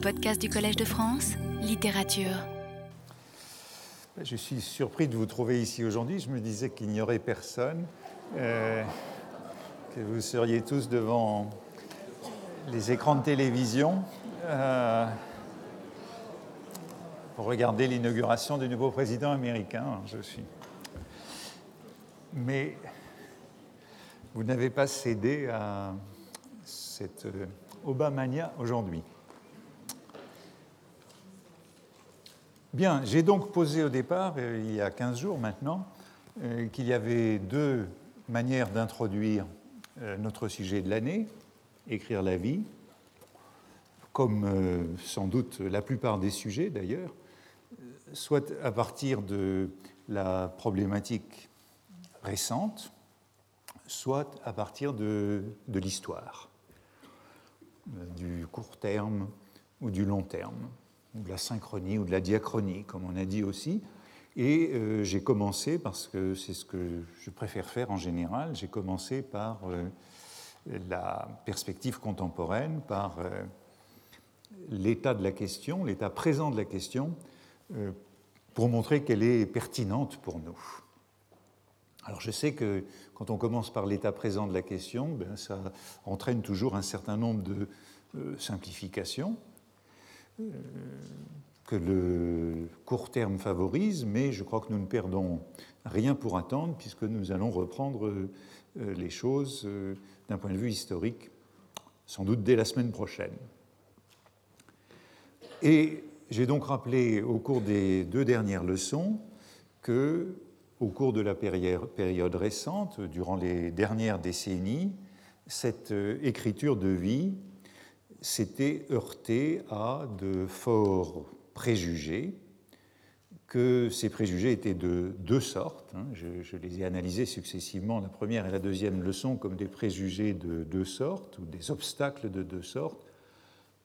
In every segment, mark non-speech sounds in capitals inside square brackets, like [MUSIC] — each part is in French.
podcast du Collège de France, littérature. Je suis surpris de vous trouver ici aujourd'hui. Je me disais qu'il n'y aurait personne, euh, que vous seriez tous devant les écrans de télévision euh, pour regarder l'inauguration du nouveau président américain. Je suis. Mais vous n'avez pas cédé à cette euh, Obamania aujourd'hui. Bien, j'ai donc posé au départ, euh, il y a 15 jours maintenant, euh, qu'il y avait deux manières d'introduire notre sujet de l'année, écrire la vie, comme sans doute la plupart des sujets d'ailleurs, soit à partir de la problématique récente, soit à partir de, de l'histoire, euh, du court terme ou du long terme, ou de la synchronie ou de la diachronie, comme on a dit aussi. Et euh, j'ai commencé, parce que c'est ce que je préfère faire en général, j'ai commencé par euh, la perspective contemporaine, par l'état de la question, l'état présent de la question, pour montrer qu'elle est pertinente pour nous. Alors je sais que quand on commence par l'état présent de la question, ben, ça entraîne toujours un certain nombre de euh, simplifications euh, que le court terme favorise, mais je crois que nous ne perdons rien pour attendre puisque nous allons reprendre euh, les choses d'un point de vue historique, sans doute dès la semaine prochaine. Et j'ai donc rappelé au cours des deux dernières leçons que au cours de la période récente, durant les dernières décennies, cette euh, écriture de vie s'était heurtée à de forts préjugés, que ces préjugés étaient de deux sortes. Hein. Je, les ai analysés successivement, la première et la deuxième leçon, comme des préjugés de deux sortes, ou des obstacles de deux sortes.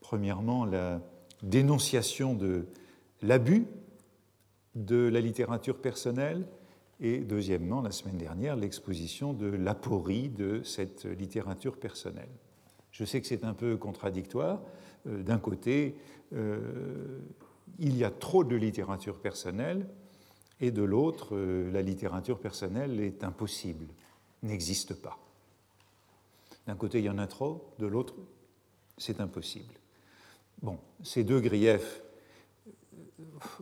Premièrement, la dénonciation de l'abus de la littérature personnelle, et deuxièmement, la semaine dernière, l'exposition de l'aporie de cette littérature personnelle. Je sais que c'est un peu contradictoire. Euh, d'un côté, euh, il y a trop de littérature personnelle, et de l'autre, euh, la littérature personnelle est impossible, n'existe pas. D'un côté, il y en a trop, de l'autre, c'est impossible. Bon, ces deux griefs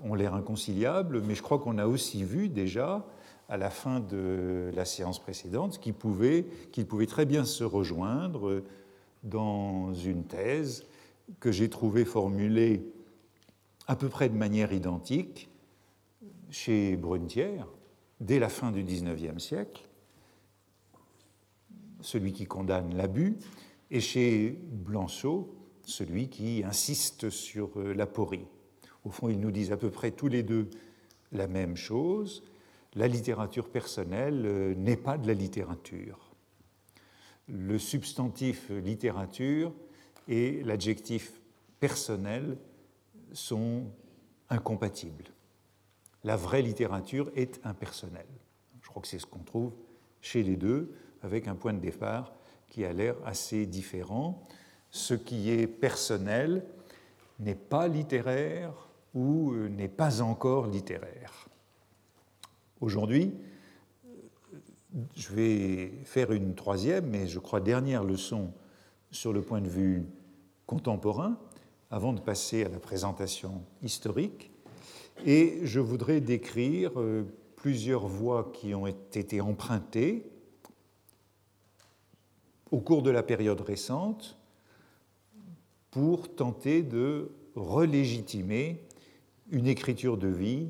ont l'air inconciliables, mais je crois qu'on a aussi vu déjà à la fin de la séance précédente qu'ils pouvaient, pouvaient très bien se rejoindre dans une thèse que j'ai trouvée formulée à peu près de manière identique chez Brunetière dès la fin du XIXe siècle, celui qui condamne l'abus, et chez Blanchot, celui qui insiste sur l'aporie. Au fond, ils nous disent à peu près tous les deux la même chose, la littérature personnelle euh, n'est pas de la littérature. Le substantif littérature et l'adjectif personnel sont incompatibles. La vraie littérature est impersonnelle. Je crois que c'est ce qu'on trouve chez les deux, avec un point de départ qui a l'air assez différent. Ce qui est personnel n'est pas littéraire ou n'est pas encore littéraire. Aujourd'hui, je vais faire une troisième, mais je crois dernière leçon sur le point de vue contemporain, avant de passer à la présentation historique. Et je voudrais décrire euh, plusieurs voies qui ont été empruntées au cours de la période récente pour tenter de relégitimer une écriture de vie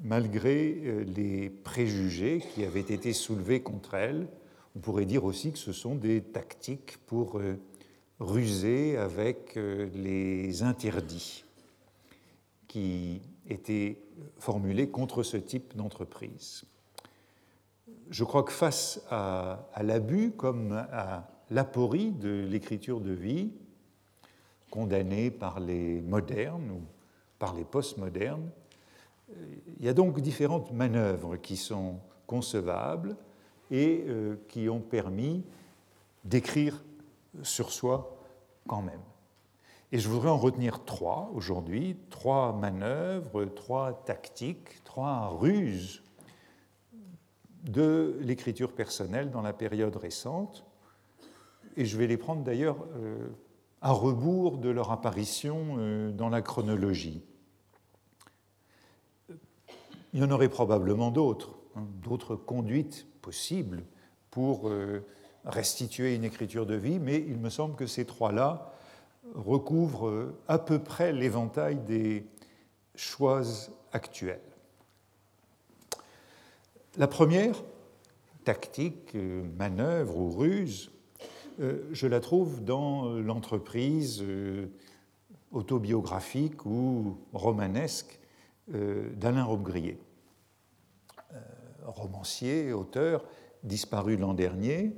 malgré euh, les préjugés qui avaient été soulevés contre elle. On pourrait dire aussi que ce sont des tactiques pour euh, ruser avec euh, les interdits qui étaient formulés contre ce type d'entreprise. Je crois que face à, à l'abus comme à l'aporie de l'écriture de vie, condamnée par les modernes ou par les postmodernes, il y a donc différentes manœuvres qui sont concevables et euh, qui ont permis d'écrire sur soi quand même. Et je voudrais en retenir trois aujourd'hui, trois manœuvres, trois tactiques, trois ruses de l'écriture personnelle dans la période récente. Et je vais les prendre d'ailleurs euh, à rebours de leur apparition euh, dans la chronologie. Il y en aurait probablement d'autres, hein, d'autres conduites possibles pour euh, restituer une écriture de vie, mais il me semble que ces trois-là recouvre à peu près l'éventail des choix actuels. La première, tactique, manœuvre ou ruse, euh, je la trouve dans l'entreprise euh, autobiographique ou romanesque euh, d'Alain Robbe-Grillet, romancier, auteur, disparu l'an dernier,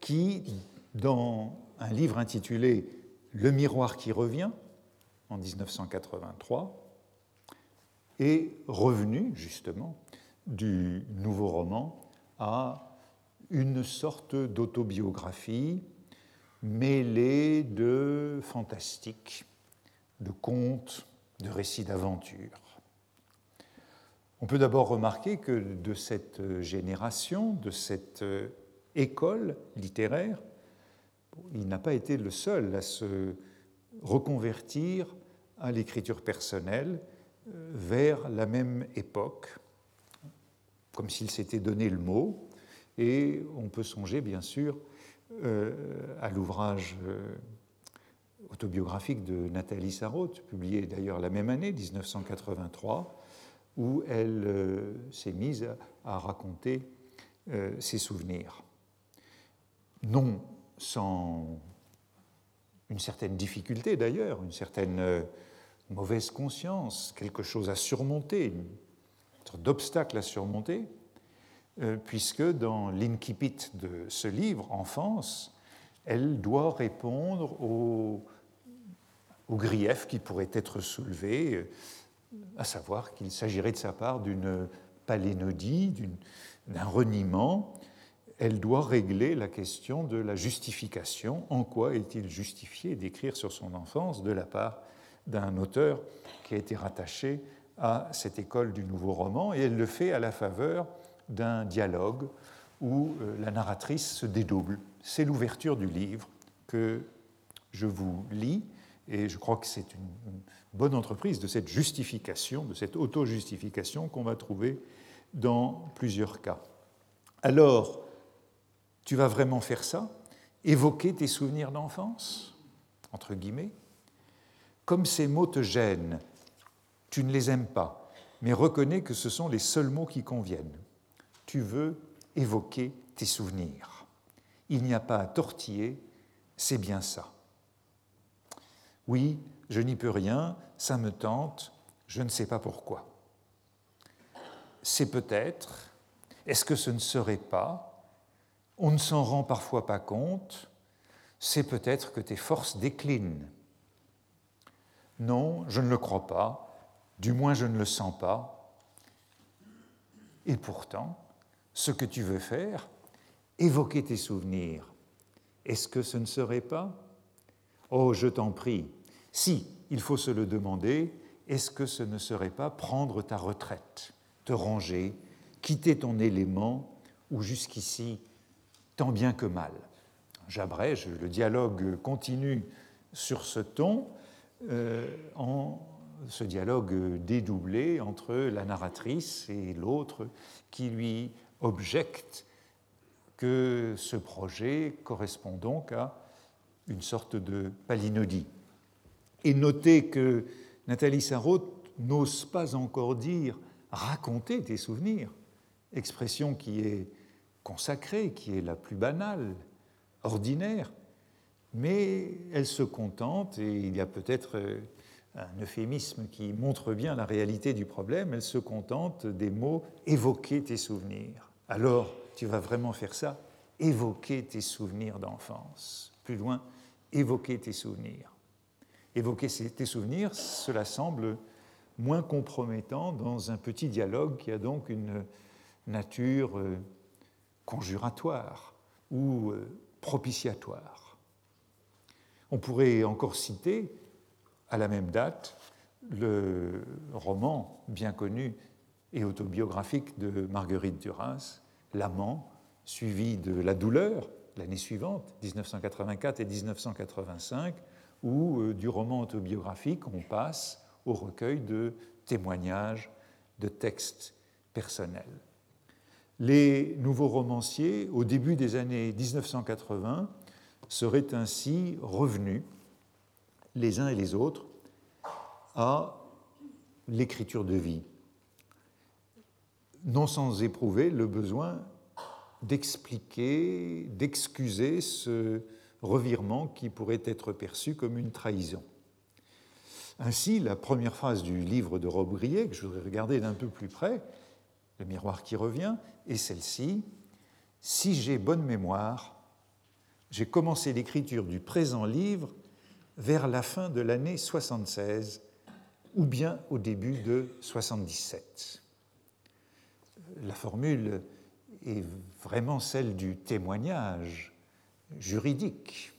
qui, dans un livre intitulé Le miroir qui revient, en 1983, est revenu justement du nouveau roman à une sorte d'autobiographie mêlée de fantastique, de contes, de récits d'aventure. On peut d'abord remarquer que de cette génération, de cette école littéraire, il n'a pas été le seul à se reconvertir à l'écriture personnelle euh, vers la même époque, comme s'il s'était donné le mot. Et on peut songer, bien sûr, euh, à l'ouvrage euh, autobiographique de Nathalie Sarraute, publié d'ailleurs la même année, 1983, où elle s'est mise à raconter ses souvenirs. Non sans une certaine difficulté d'ailleurs, une certaine euh, mauvaise conscience, quelque chose à surmonter, d'obstacle à surmonter, euh, puisque dans l'incipit de ce livre, Enfance, elle doit répondre aux, aux griefs qui pourraient être soulevés, euh, à savoir qu'il s'agirait de sa part d'une palénodie, d'un reniement, elle doit régler la question de la justification. En quoi est-il justifié d'écrire sur son enfance de la part d'un auteur qui a été rattaché à cette école du nouveau roman? Et elle le fait à la faveur d'un dialogue où euh, la narratrice se dédouble. C'est l'ouverture du livre que je vous lis et je crois que c'est une bonne entreprise de cette justification, de cette auto-justification qu'on va trouver dans plusieurs cas. Alors, tu vas vraiment faire ça? Évoquer tes souvenirs d'enfance? Entre guillemets. Comme ces mots te gênent, tu ne les aimes pas, mais reconnais que ce sont les seuls mots qui conviennent. Tu veux évoquer tes souvenirs. Il n'y a pas à tortiller, c'est bien ça. Oui, je n'y peux rien, ça me tente, je ne sais pas pourquoi. C'est peut-être, est-ce que ce ne serait pas, on ne s'en rend parfois pas compte, c'est peut-être que tes forces déclinent. Non, je ne le crois pas, du moins je ne le sens pas. Et pourtant, ce que tu veux faire, évoquer tes souvenirs, est-ce que ce ne serait pas? Oh, je t'en prie, si, il faut se le demander, est-ce que ce ne serait pas prendre ta retraite, te ranger, quitter ton élément où jusqu'ici tant bien que mal? J'abrège, le dialogue continue sur ce ton, euh, ce dialogue dédoublé entre la narratrice et l'autre qui lui objecte que ce projet correspond donc à une sorte de palinodie. Et notez que Nathalie Sarraute n'ose pas encore dire raconter tes souvenirs, expression qui est consacrée, qui est la plus banale, ordinaire, mais elle se contente, et il y a peut-être euh, un euphémisme qui montre bien la réalité du problème, elle se contente des mots évoquer tes souvenirs. Alors, tu vas vraiment faire ça? Évoquer tes souvenirs d'enfance. Plus loin, évoquer tes souvenirs. Évoquer tes souvenirs, cela semble moins compromettant dans un petit dialogue qui a donc une nature euh, conjuratoire ou euh, propitiatoire. On pourrait encore citer, à la même date, le roman bien connu et autobiographique de Marguerite Duras, L'amant, suivi de La douleur, l'année suivante, 1984 et 1985, où euh, du roman autobiographique on passe au recueil de témoignages, de textes personnels. Les nouveaux romanciers, au début des années 1980, seraient ainsi revenus, les uns et les autres, à l'écriture de vie, non sans éprouver le besoin d'expliquer, d'excuser ce revirement qui pourrait être perçu comme une trahison. Ainsi, la première phrase du livre de Rob que je voudrais regarder d'un peu plus près, Le miroir qui revient, est celle-ci. Si j'ai bonne mémoire, j'ai commencé l'écriture du présent livre vers la fin de l'année 76 ou bien au début de 77. La formule est vraiment celle du témoignage juridique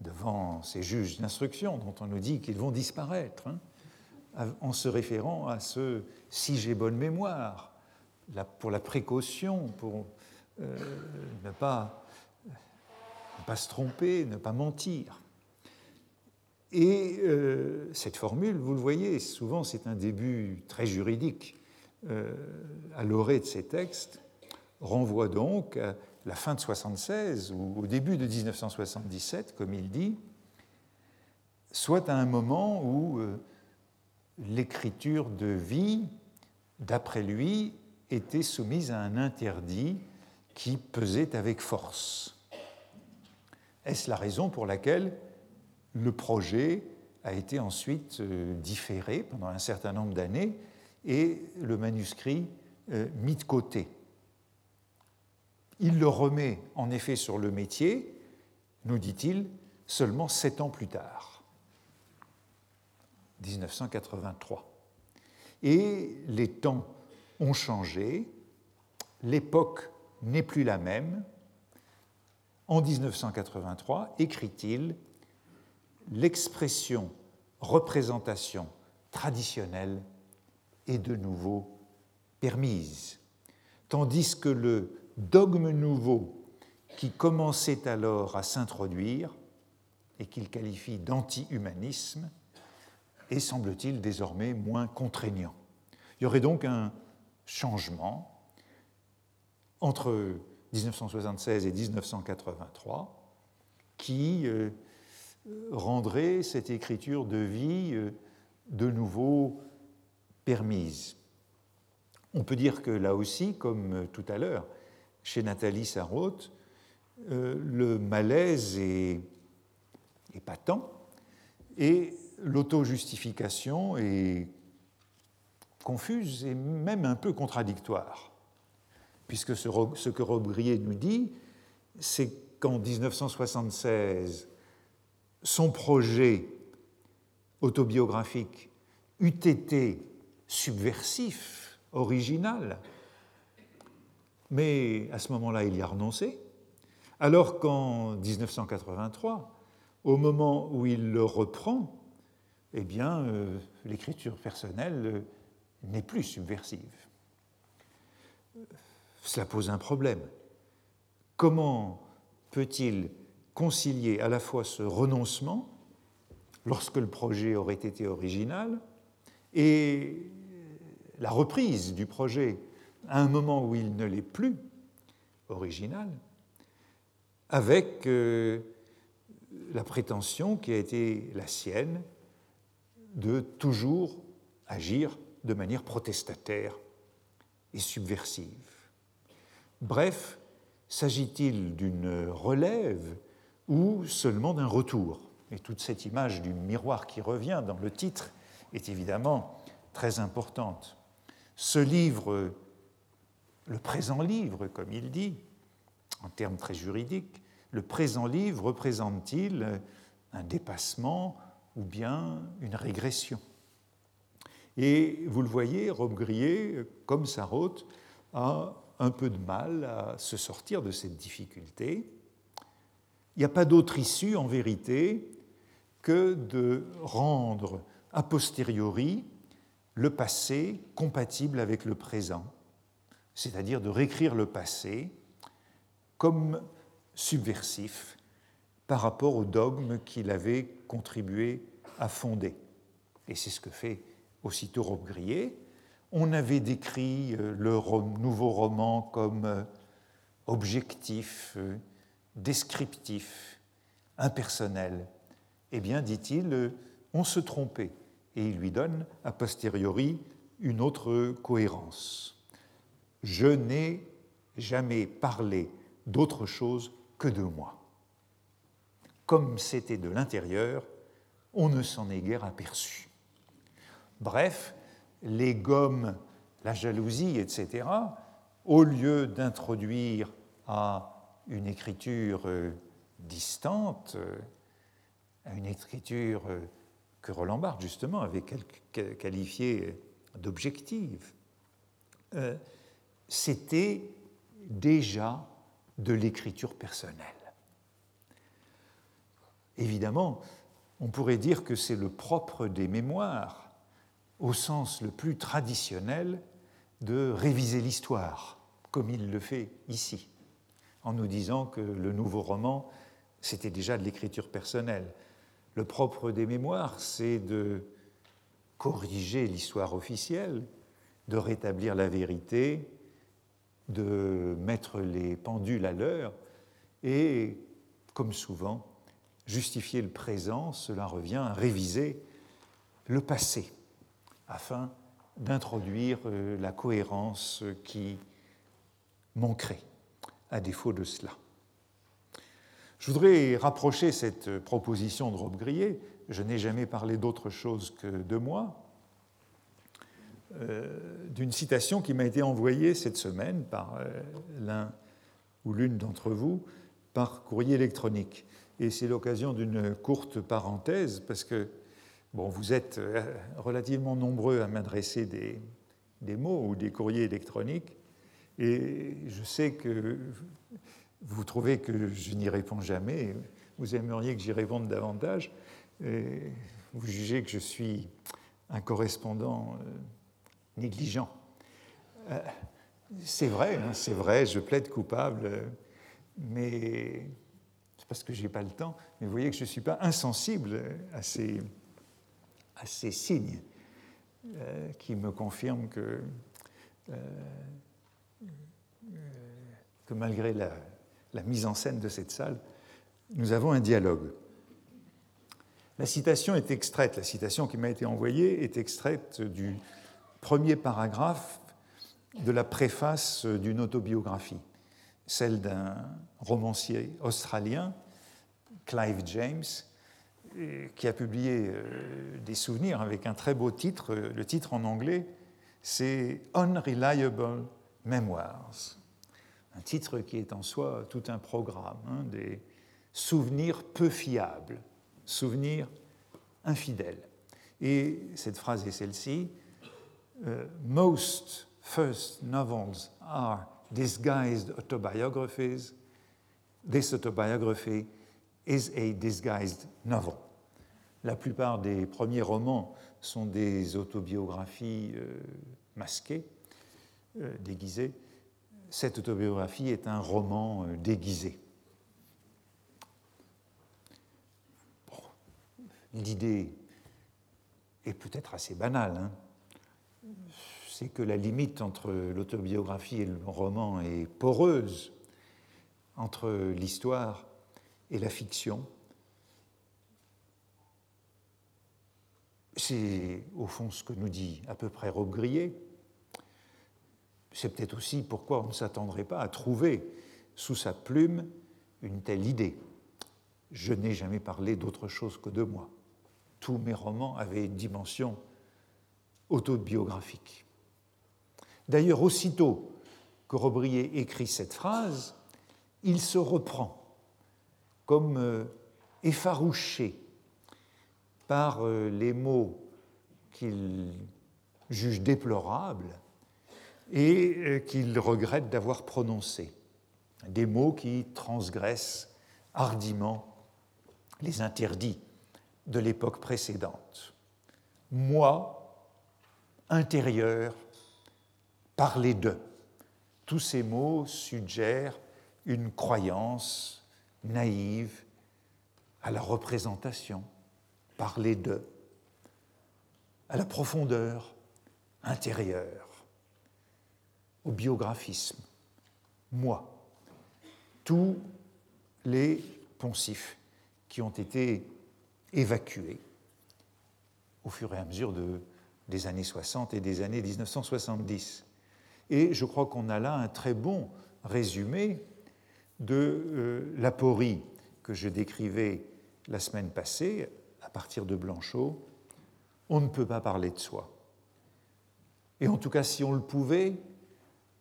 devant ces juges d'instruction dont on nous dit qu'ils vont disparaître, hein, en se référant à ce si j'ai bonne mémoire, pour la précaution, pour euh, ne, pas, se tromper, ne pas mentir. Et euh, cette formule, vous le voyez, souvent c'est un début très juridique euh, à l'orée de ces textes, renvoie donc la fin de 76 ou au début de 1977, comme il dit, soit à un moment où euh, l'écriture de vie, d'après lui, était soumise à un interdit qui pesait avec force. Est-ce la raison pour laquelle le projet a été ensuite euh, différé pendant un certain nombre d'années et le manuscrit euh, mis de côté? Il le remet en effet sur le métier, nous dit-il, seulement sept ans plus tard, 1983. Et les temps ont changé, l'époque n'est plus la même. En 1983, écrit-il, l'expression représentation traditionnelle est de nouveau permise, tandis que le dogme nouveau qui commençait alors à s'introduire et qu'il qualifie d'anti-humanisme est, semble-t-il, désormais moins contraignant. Il y aurait donc un changement entre 1976 et 1983 qui euh, rendrait cette écriture de vie euh, de nouveau permise. On peut dire que là aussi, comme tout à l'heure, chez Nathalie Sarraute, euh, le malaise est, patent et l'auto-justification est confuse et même un peu contradictoire. Puisque ce, ce que Robrier nous dit, c'est qu'en 1976, son projet autobiographique eût été subversif, original, mais à ce moment-là, il y a renoncé, alors qu'en 1983, au moment où il le reprend, eh bien, euh, l'écriture personnelle euh, n'est plus subversive. Cela pose un problème. Comment peut-il concilier à la fois ce renoncement, lorsque le projet aurait été original, et la reprise du projet à un moment où il ne l'est plus original, avec euh, la prétention qui a été la sienne de toujours agir de manière protestataire et subversive. Bref, s'agit-il d'une relève ou seulement d'un retour? Et toute cette image du miroir qui revient dans le titre est évidemment très importante. Ce livre le présent livre, comme il dit, en termes très juridiques, le présent livre représente-t-il un dépassement ou bien une régression? Et vous le voyez, Robbe-Grillet, comme Sarraute, a un peu de mal à se sortir de cette difficulté. il n'y a pas d'autre issue en vérité que de rendre a posteriori le passé compatible avec le présent, c'est-à-dire de réécrire le passé comme subversif par rapport au dogme qu'il avait contribué à fonder. Et c'est ce que fait aussitôt Robbe-Grillet. On avait décrit euh, le nouveau roman comme euh, objectif, euh, descriptif, impersonnel. Eh bien, dit-il, on se trompait. Et il lui donne, a posteriori, une autre cohérence. Je n'ai jamais parlé d'autre chose que de moi. Comme c'était de l'intérieur, on ne s'en est guère aperçu. Bref, les gommes, la jalousie, etc., au lieu d'introduire à une écriture euh, distante, euh, à une écriture euh, que Roland Barthes, justement, avait qualifiée d'objective, c'était déjà de l'écriture personnelle. Évidemment, on pourrait dire que c'est le propre des mémoires, au sens le plus traditionnel, de réviser l'histoire, comme il le fait ici, en nous disant que le nouveau roman, c'était déjà de l'écriture personnelle. Le propre des mémoires, c'est de corriger l'histoire officielle, de rétablir la vérité, de mettre les pendules à l'heure et, comme souvent, justifier le présent, cela revient à réviser le passé afin d'introduire euh, la cohérence qui manquerait à défaut de cela. Je voudrais rapprocher cette proposition de Robe Grillet, je n'ai jamais parlé d'autre chose que de moi, d'une citation qui m'a été envoyée cette semaine par euh, l'un ou l'une d'entre vous par courrier électronique. Et c'est l'occasion d'une courte parenthèse parce que bon, vous êtes euh, relativement nombreux à m'adresser des, des mots ou des courriers électroniques. Et je sais que vous trouvez que je n'y réponds jamais, vous aimeriez que j'y réponde davantage, vous jugez que je suis un correspondant négligent. Euh, c'est vrai, hein, c'est vrai, je plaide coupable, mais c'est parce que je n'ai pas le temps. Mais vous voyez que je ne suis pas insensible à ces, signes euh, qui me confirment que, euh, malgré la mise en scène de cette salle, nous avons un dialogue. La citation est extraite, la citation qui m'a été envoyée est extraite du premier paragraphe de la préface d'une autobiographie, celle d'un romancier australien, Clive James, qui a publié euh, des souvenirs avec un très beau titre. Le titre en anglais, c'est Unreliable Memoirs. Un titre qui est en soi tout un programme, hein, des souvenirs peu fiables, souvenirs infidèles. Et cette phrase est celle-ci uh, most first novels are disguised autobiographies. This autobiography is a disguised novel. La plupart des premiers romans sont des autobiographies euh, masquées, euh, déguisées. Cette autobiographie est un roman euh, déguisé. Bon, L'idée est peut-être assez banale. Hein c'est que la limite entre l'autobiographie et le roman est poreuse, entre l'histoire et la fiction. C'est au fond ce que nous dit à peu près Rob Grillet. C'est peut-être aussi pourquoi on ne s'attendrait pas à trouver sous sa plume une telle idée. Je n'ai jamais parlé d'autre chose que de moi. Tous mes romans avaient une dimension autobiographique. D'ailleurs, aussitôt que Robrier écrit cette phrase, il se reprend comme euh, effarouché par euh, les mots qu'il juge déplorables et euh, qu'il regrette d'avoir prononcés, des mots qui transgressent hardiment les interdits de l'époque précédente. Moi, intérieur, parler de. Tous ces mots suggèrent une croyance naïve à la représentation, parler de, à la profondeur intérieure, au biographisme. Moi, tous les poncifs qui ont été évacués au fur et à mesure de, des années 60 et des années 1970. Et je crois qu'on a là un très bon résumé de euh, l'aporie que je décrivais la semaine passée à partir de Blanchot. On ne peut pas parler de soi. Et en tout cas, si on le pouvait,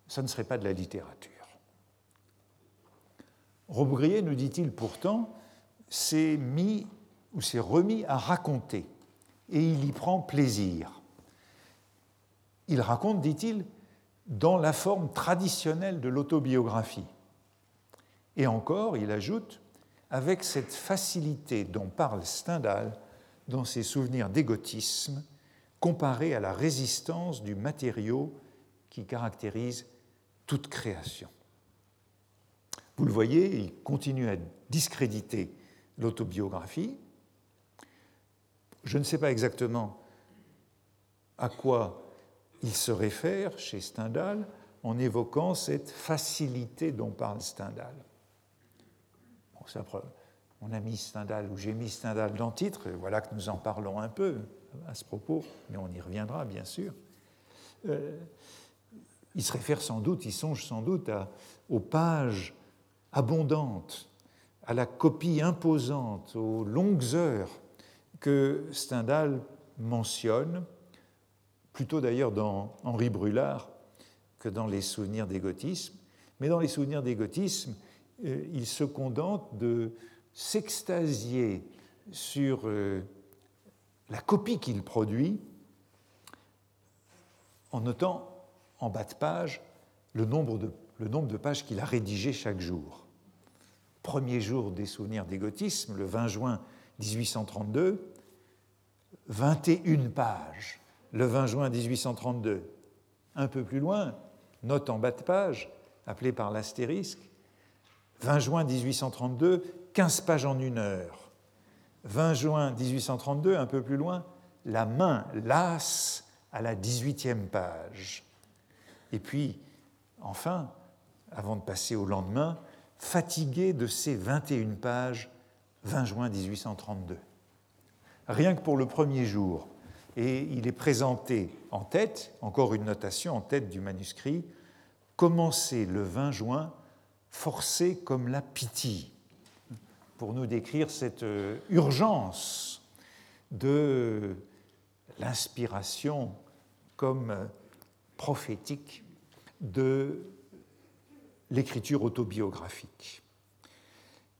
ça ne serait pas de la littérature. Robbe-Grillet, nous dit-il pourtant, s'est mis ou s'est remis à raconter, et il y prend plaisir. Il raconte, dit-il, dans la forme traditionnelle de l'autobiographie. Et encore, il ajoute, avec cette facilité dont parle Stendhal dans ses souvenirs d'égotisme, comparée à la résistance du matériau qui caractérise toute création. Vous le voyez, il continue à discréditer l'autobiographie. Je ne sais pas exactement à quoi il se réfère chez Stendhal en évoquant cette facilité dont parle Stendhal. Bon, on a mis Stendhal ou j'ai mis Stendhal dans le titre, et voilà que nous en parlons un peu à ce propos, mais on y reviendra bien sûr. Euh, il se réfère sans doute, il songe sans doute aux pages abondante, à la copie imposante, aux longues heures que Stendhal mentionne, plutôt d'ailleurs dans Henri Brulard que dans les souvenirs d'égotisme. Mais dans les souvenirs d'égotisme, euh, il se contente de s'extasier sur euh, la copie qu'il produit en notant en bas de page le nombre de le nombre de pages qu'il a rédigées chaque jour. Premier jour des souvenirs d'égotisme, le 20 juin 1832, 21 pages. Le 20 juin 1832. Un peu plus loin, note en bas de page, appelée par l'astérisque, 20 juin 1832, 15 pages en une heure. 20 juin 1832, un peu plus loin, la main lasse à la 18e page. Et puis, enfin, avant de passer au lendemain, fatigué de ces 21 pages, 20 juin 1832. Rien que pour le premier jour. Et il est présenté en tête, encore une notation en tête du manuscrit, commencer le 20 juin, forcé comme la pitié, pour nous décrire cette euh, urgence de l'inspiration comme prophétique de l'écriture autobiographique.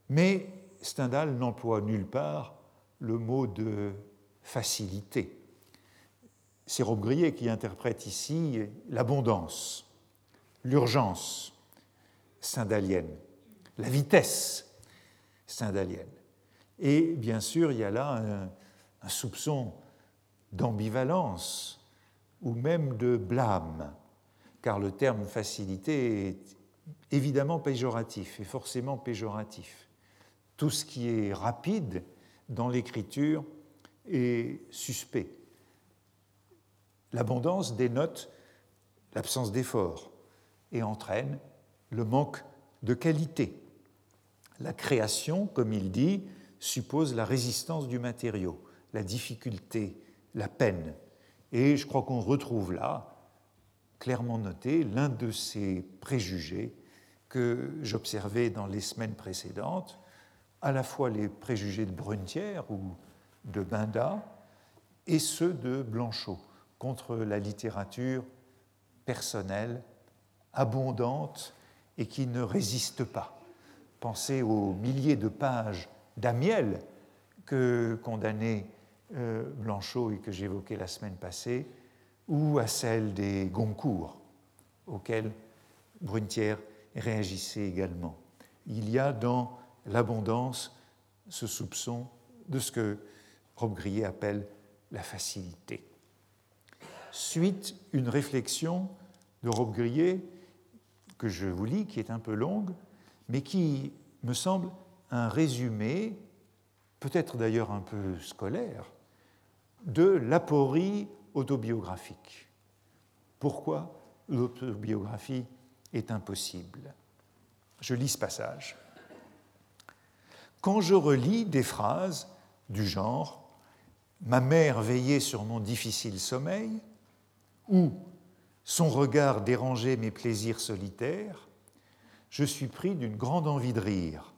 Mais Stendhal n'emploie nulle part le mot de facilité. C'est Rob Grillet qui interprète ici l'abondance, l'urgence stendhalienne, la vitesse stendhalienne. Et bien sûr, il y a là un soupçon d'ambivalence ou même de blâme, car le terme facilité est évidemment péjoratif et forcément péjoratif. Tout ce qui est rapide dans l'écriture est suspect. L'abondance dénote l'absence d'effort et entraîne le manque de qualité. La création, comme il dit, suppose la résistance du matériau, la difficulté, la peine. Et je crois qu'on retrouve là, clairement noté, l'un de ces préjugés que j'observais dans les semaines précédentes, à la fois les préjugés de Brunetière ou de Binda et ceux de Blanchot contre la littérature personnelle, abondante et qui ne résiste pas. Pensez aux milliers de pages d'Amiel que condamnait euh, Blanchot et que j'évoquais la semaine passée, ou à celles des Goncourt, auxquelles Brunetière réagissait également. Il y a dans l'abondance, ce soupçon de ce que Rob Grillet appelle la facilité. Suite une réflexion de Rob Grillet que je vous lis, qui est un peu longue, mais qui me semble un résumé, peut-être d'ailleurs un peu scolaire, de l'aporie autobiographique. Pourquoi l'autobiographie est impossible? Je lis ce passage. Quand je relis des phrases du genre Ma mère veillait sur mon difficile sommeil ou Son regard dérangeait mes plaisirs solitaires, je suis pris d'une grande envie de rire,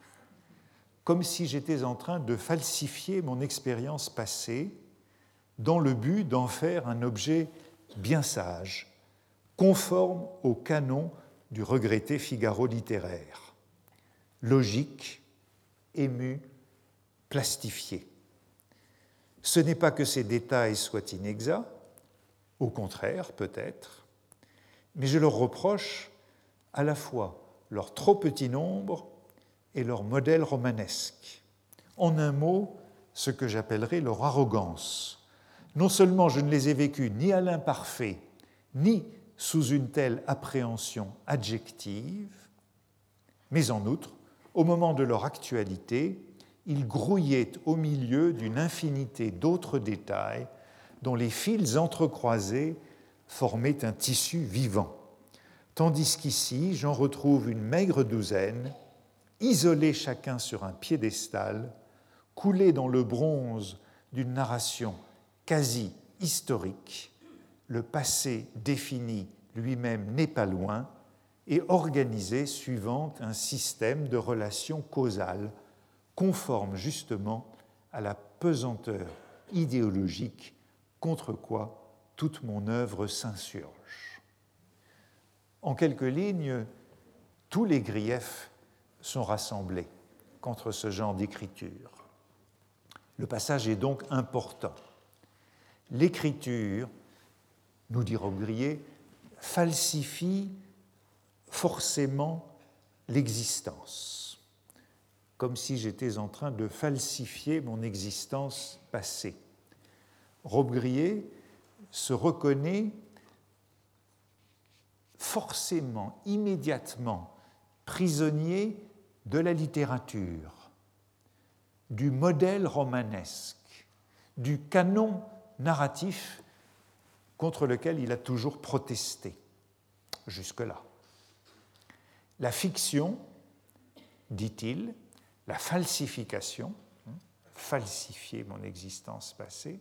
comme si j'étais en train de falsifier mon expérience passée dans le but d'en faire un objet bien sage, conforme au canon du regretté Figaro littéraire, logique, ému, plastifié. Ce n'est pas que ces détails soient inexacts, au contraire peut-être, mais je leur reproche à la fois leur trop petit nombre et leur modèle romanesque. En un mot, ce que j'appellerais leur arrogance. Non seulement je ne les ai vécus ni à l'imparfait, ni sous une telle appréhension adjective, mais en outre, au moment de leur actualité, ils grouillaient au milieu d'une infinité d'autres détails dont les fils entrecroisés formaient un tissu vivant. Tandis qu'ici j'en retrouve une maigre douzaine, isolés chacun sur un piédestal, coulés dans le bronze d'une narration quasi historique, le passé défini lui-même n'est pas loin, et organisé suivant un système de relations causales conforme justement à la pesanteur idéologique contre quoi toute mon œuvre s'insurge. En quelques lignes, tous les griefs sont rassemblés contre ce genre d'écriture. Le passage est donc important. L'écriture, nous dit Grillet, falsifie forcément l'existence, comme si j'étais en train de falsifier mon existence passée. Robbe-Grillet se reconnaît forcément, immédiatement prisonnier de la littérature, du modèle romanesque, du canon narratif contre lequel il a toujours protesté jusque-là. La fiction, dit-il, la falsification, hein, falsifier mon existence passée,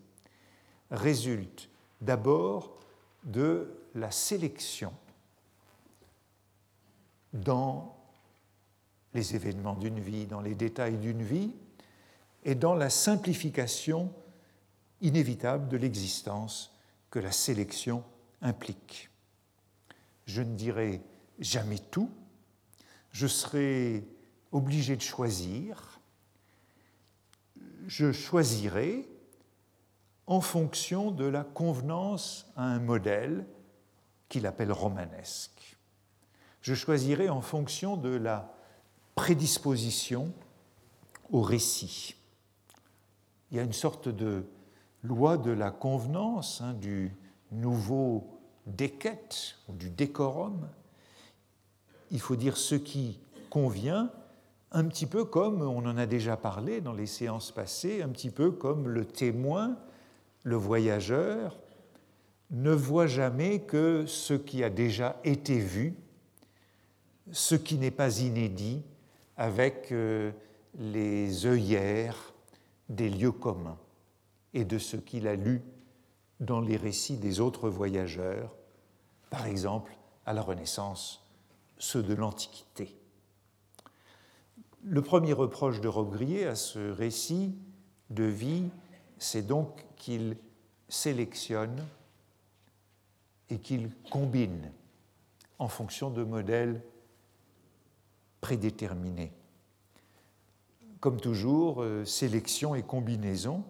résulte d'abord de la sélection dans les événements d'une vie, dans les détails d'une vie, et dans la simplification inévitable de l'existence que la sélection implique. Je ne dirai jamais tout, je serai obligé de choisir, je choisirai en fonction de la convenance à un modèle qu'il appelle romanesque je choisirai en fonction de la prédisposition au récit. Il y a une sorte de loi de la convenance, hein, du nouveau déquête ou du décorum. Il faut dire ce qui convient, un petit peu comme on en a déjà parlé dans les séances passées, un petit peu comme le témoin, le voyageur, ne voit jamais que ce qui a déjà été vu ce qui n'est pas inédit avec euh, les œillères des lieux communs et de ce qu'il a lu dans les récits des autres voyageurs, par exemple à la Renaissance, ceux de l'Antiquité. Le premier reproche de Robbe-Grillet à ce récit de vie, c'est donc qu'il sélectionne et qu'il combine en fonction de modèles prédéterminé. Comme toujours, euh, sélection et combinaison,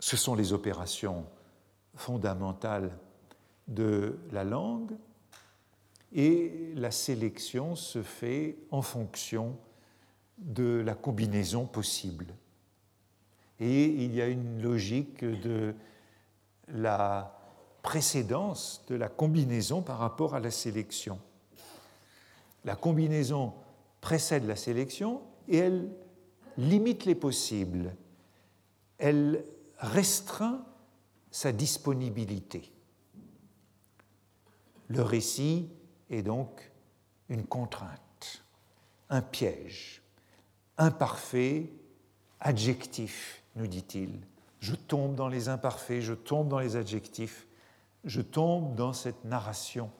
ce sont les opérations fondamentales de la langue, et la sélection se fait en fonction de la combinaison possible. Et il y a une logique de la précédence de la combinaison par rapport à la sélection. La combinaison précède la sélection et elle limite les possibles. Elle restreint sa disponibilité. Le récit est donc une contrainte, un piège, imparfait, adjectif, nous dit-il. Je tombe dans les imparfaits, je tombe dans les adjectifs, je tombe dans cette narration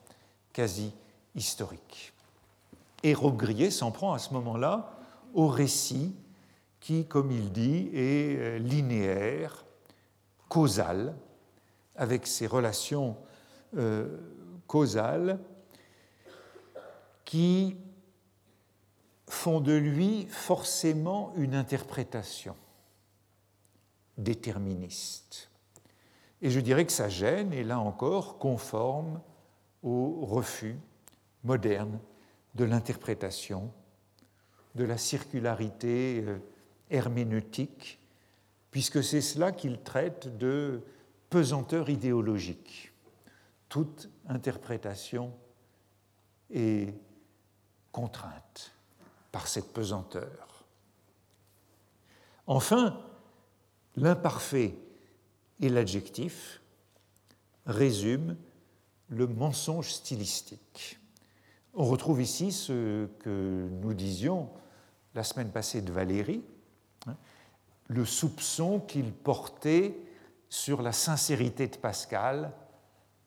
quasi historique. Et Robbe-Grillet s'en prend à ce moment-là au récit qui, comme il dit, est euh, linéaire, causal, avec ses relations euh, causales qui font de lui forcément une interprétation déterministe. Et je dirais que sa gêne est là encore conforme au refus moderne de l'interprétation, de la circularité euh, herméneutique, puisque c'est cela qu'il traite de pesanteur idéologique. Toute interprétation est contrainte par cette pesanteur. Enfin, l'imparfait et l'adjectif résument le mensonge stylistique. On retrouve ici ce que nous disions la semaine passée de Valérie, hein, le soupçon qu'il portait sur la sincérité de Pascal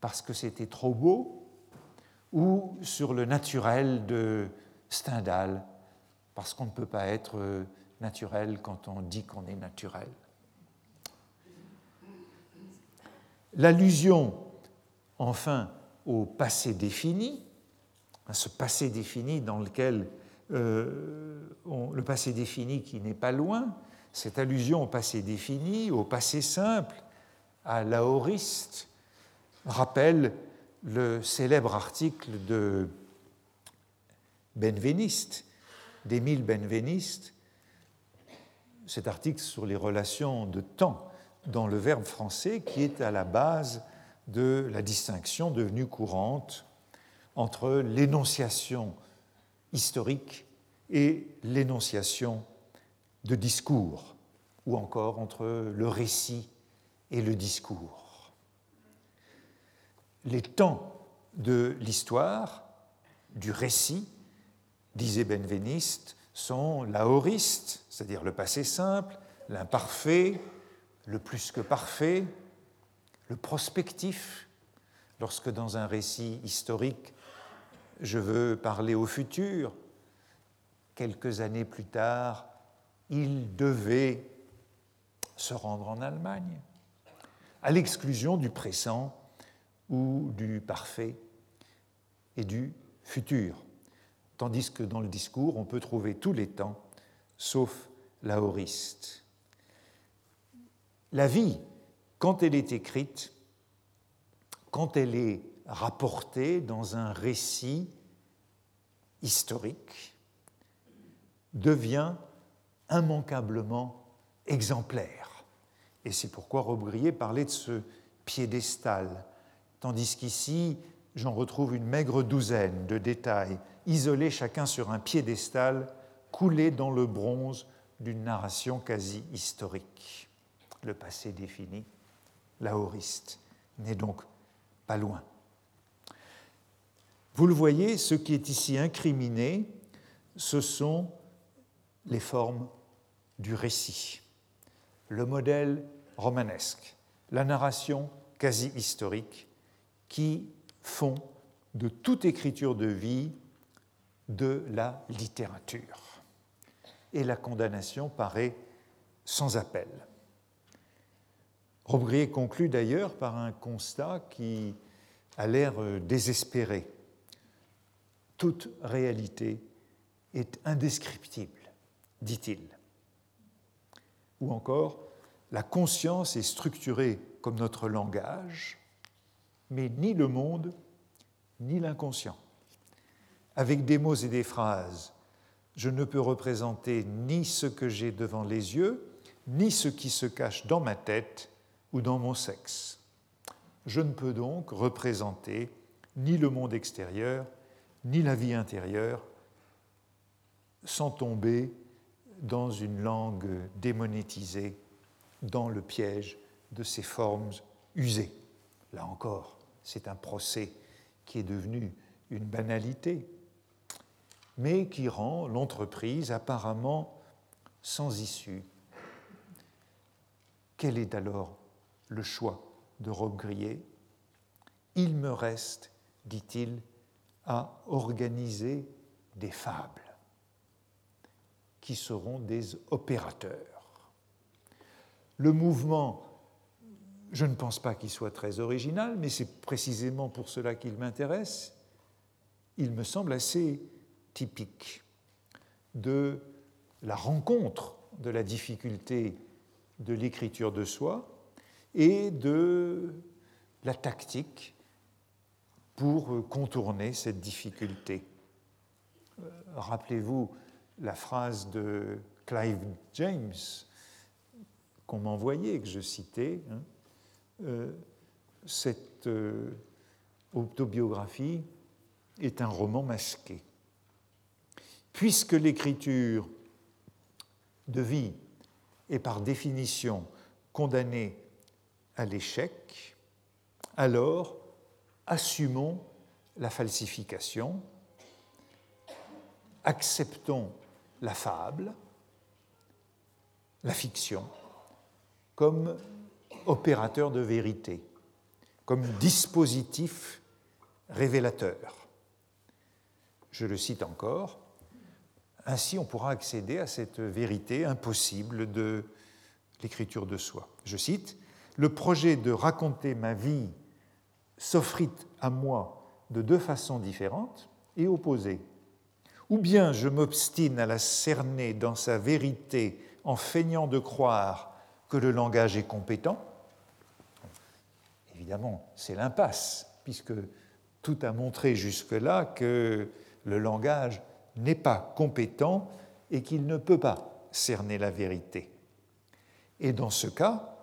parce que c'était trop beau, ou sur le naturel de Stendhal parce qu'on ne peut pas être naturel quand on dit qu'on est naturel. L'allusion, enfin, au passé défini, à ce passé défini dans lequel euh, le passé défini qui n'est pas loin, cette allusion au passé défini, au passé simple, à l'aoriste, rappelle le célèbre article de Benveniste, d'Émile Benveniste, cet article sur les relations de temps dans le verbe français qui est à la base de la distinction devenue courante entre l'énonciation historique et l'énonciation de discours, ou encore entre le récit et le discours. Les temps de l'histoire, du récit, disait Benveniste, sont l'aoriste, c'est-à-dire le passé simple, l'imparfait, le plus que parfait, le prospectif, lorsque dans un récit historique, je veux parler au futur, quelques années plus tard, il devait se rendre en Allemagne, à l'exclusion du présent ou du parfait et du futur, tandis que dans le discours, on peut trouver tous les temps, sauf l'aoriste. La vie, quand elle est écrite, quand elle est rapportée dans un récit historique, devient immanquablement exemplaire. Et c'est pourquoi Robbe-Grillet parlait de ce piédestal, tandis qu'ici, j'en retrouve une maigre douzaine de détails, isolés chacun sur un piédestal, coulés dans le bronze d'une narration quasi historique le passé défini, l'aoriste, n'est donc pas loin. Vous le voyez, ce qui est ici incriminé, ce sont les formes du récit, le modèle romanesque, la narration quasi historique qui font de toute écriture de vie de la littérature. Et la condamnation paraît sans appel. Robbe-Grillet conclut d'ailleurs par un constat qui a l'air euh, désespéré. Toute réalité est indescriptible, dit-il. Ou encore, la conscience est structurée comme notre langage, mais ni le monde, ni l'inconscient. Avec des mots et des phrases je ne peux représenter ni ce que j'ai devant les yeux, ni ce qui se cache dans ma tête ou dans mon sexe. Je ne peux donc représenter ni le monde extérieur, ni la vie intérieure, sans tomber dans une langue démonétisée, dans le piège de ces formes usées. Là encore, c'est un procès qui est devenu une banalité, mais qui rend l'entreprise apparemment sans issue. Quel est alors le choix de Rob Il me reste, dit-il, à organiser des fables qui seront des opérateurs. Le mouvement, je ne pense pas qu'il soit très original, mais c'est précisément pour cela qu'il m'intéresse. Il me semble assez typique de la rencontre de la difficulté de l'écriture de soi et de la tactique pour contourner cette difficulté. Euh, rappelez-vous la phrase de Clive James qu'on m'envoyait, que je citais. Hein. Euh, cette euh, autobiographie est un roman masqué. Puisque l'écriture de vie est par définition condamnée à l'échec, alors assumons la falsification, acceptons la fable, la fiction, comme opérateur de vérité, comme dispositif révélateur. Je le cite encore, ainsi on pourra accéder à cette vérité impossible de l'écriture de soi. Je cite, Le projet de raconter ma vie s'offrit à moi de deux façons différentes et opposées. Ou bien je m'obstine à la cerner dans sa vérité en feignant de croire que le langage est compétent. Évidemment, c'est l'impasse, puisque tout a montré jusque-là que le langage n'est pas compétent et qu'il ne peut pas cerner la vérité. Et dans ce cas,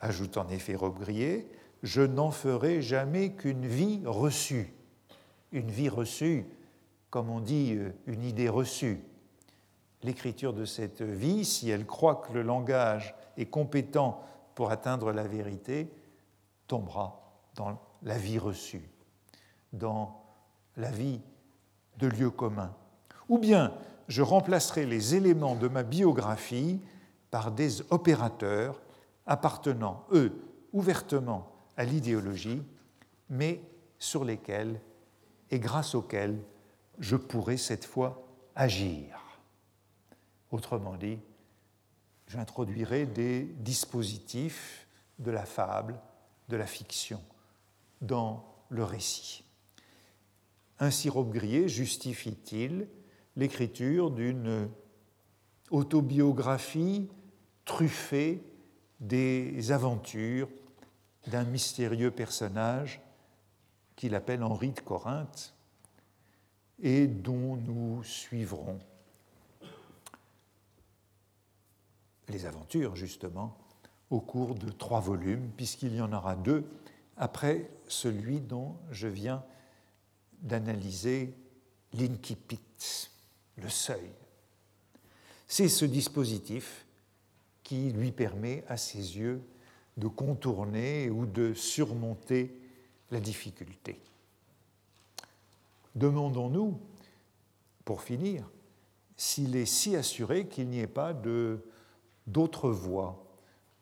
ajoute en effet Robbe-Grillet, je n'en ferai jamais qu'une vie reçue. Une vie reçue, comme on dit, euh, une idée reçue. L'écriture de cette vie, si elle croit que le langage est compétent pour atteindre la vérité, tombera dans la vie reçue, dans la vie de lieu commun. Ou bien je remplacerai les éléments de ma biographie par des opérateurs appartenant, eux, ouvertement à l'idéologie, mais sur lesquels et grâce auxquels je pourrai cette fois agir. Autrement dit, j'introduirai des dispositifs de la fable, de la fiction dans le récit. Ainsi Robbe-Grillet justifie-t-il l'écriture d'une autobiographie truffée des aventures d'un mystérieux personnage qu'il appelle Henri de Corinthe et dont nous suivrons les aventures, justement, au cours de trois volumes, puisqu'il y en aura deux après celui dont je viens d'analyser l'incipit, le seuil. C'est ce dispositif qui lui permet à ses yeux de contourner ou de surmonter la difficulté. Demandons-nous, pour finir, s'il est si assuré qu'il n'y ait pas d'autre voie,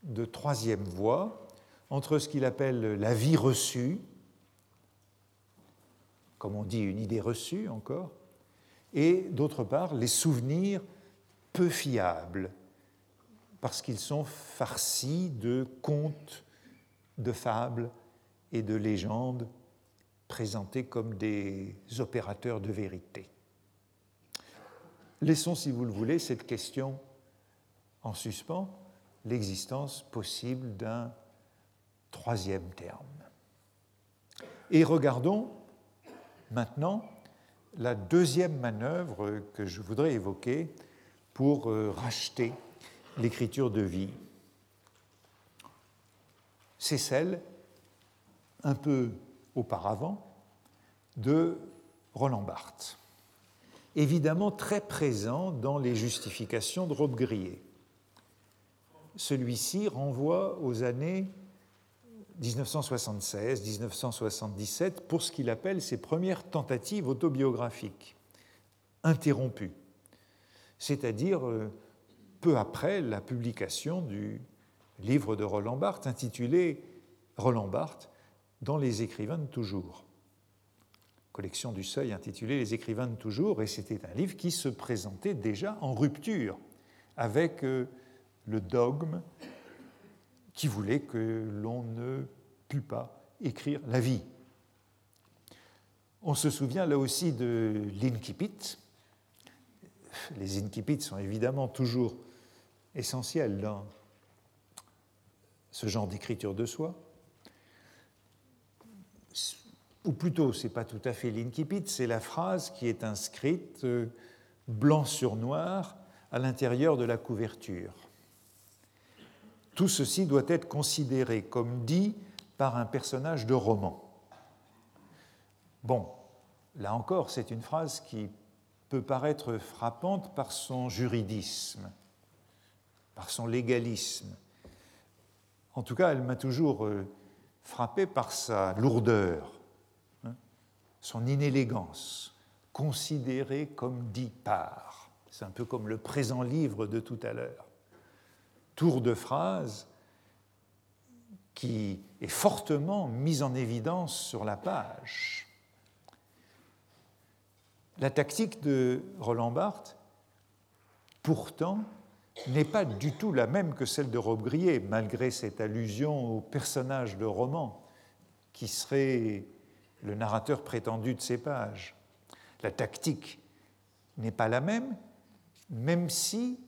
de troisième voie, entre ce qu'il appelle la vie reçue, comme on dit une idée reçue encore, et d'autre part les souvenirs peu fiables, parce qu'ils sont farcis de contes, de fables et de légendes présentés comme des opérateurs de vérité. Laissons, si vous le voulez, cette question en suspens, l'existence possible d'un troisième terme. Et regardons maintenant la deuxième manœuvre que je voudrais évoquer pour euh, racheter l'écriture de vie. C'est celle, un peu auparavant, de Roland Barthes, évidemment très présent dans les justifications de Robbe-Grillet. Celui-ci renvoie aux années 1976-1977 pour ce qu'il appelle ses premières tentatives autobiographiques, interrompues, c'est-à-dire euh, peu après la publication du livre de Roland Barthes intitulé Roland Barthes dans les écrivains de toujours. Collection du Seuil intitulée Les écrivains de toujours, et c'était un livre qui se présentait déjà en rupture avec euh, le dogme qui voulait que l'on ne pût pas écrire la vie. On se souvient là aussi de l'incipit. Les incipits sont évidemment toujours essentiels dans ce genre d'écriture de soi. Ou plutôt, ce n'est pas tout à fait l'incipit, c'est la phrase qui est inscrite euh, blanc sur noir à l'intérieur de la couverture. Tout ceci doit être considéré comme dit par un personnage de roman. Bon, là encore, c'est une phrase qui paraître frappante par son juridisme, par son légalisme. En tout cas, elle m'a toujours euh, frappé par sa lourdeur, hein, son inélégance, considérée comme dit par. C'est un peu comme le présent livre de tout à l'heure tour de phrase qui est fortement mise en évidence sur la page. La tactique de Roland Barthes, pourtant, n'est pas du tout la même que celle de Robbe-Grillet, malgré cette allusion au personnage de roman qui serait le narrateur prétendu de ces pages. La tactique n'est pas la même, même si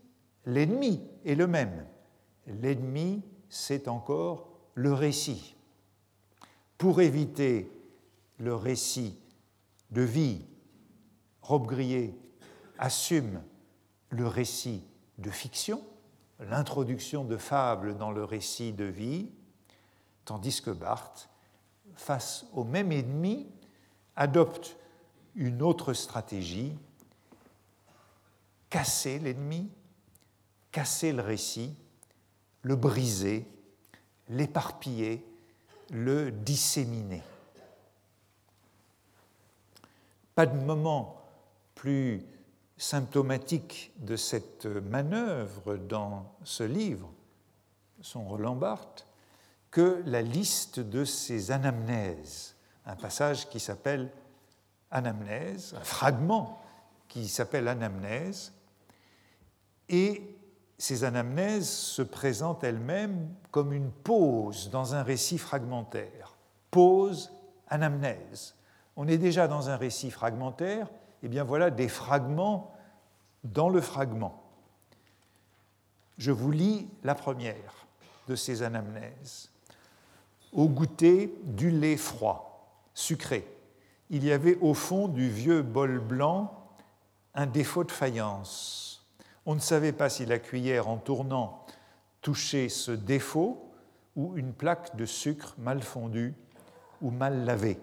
l'ennemi est le même l'ennemi, c'est encore le récit. Pour éviter le récit de vie, Robbe-Grillet assume le récit de fiction, l'introduction de fables dans le récit de vie, tandis que Barthes, face au même ennemi, adopte une autre stratégie, casser l'ennemi, casser le récit, le briser, l'éparpiller, le disséminer. Pas de moment plus symptomatique de cette manœuvre dans ce livre, son Roland Barthes, que la liste de ses anamnèses, un passage qui s'appelle Anamnèse, un fragment qui s'appelle Anamnèse, et ces anamnèses se présentent elles-mêmes comme une pause dans un récit fragmentaire. Pause, anamnèse. On est déjà dans un récit fragmentaire, eh bien voilà des fragments dans le fragment. Je vous lis la première de ces anamnèses. Au goûter du lait froid, sucré, il y avait au fond du vieux bol blanc un défaut de faïence on ne savait pas si la cuillère, en tournant, touchait ce défaut ou une plaque de sucre mal fondue ou mal lavée.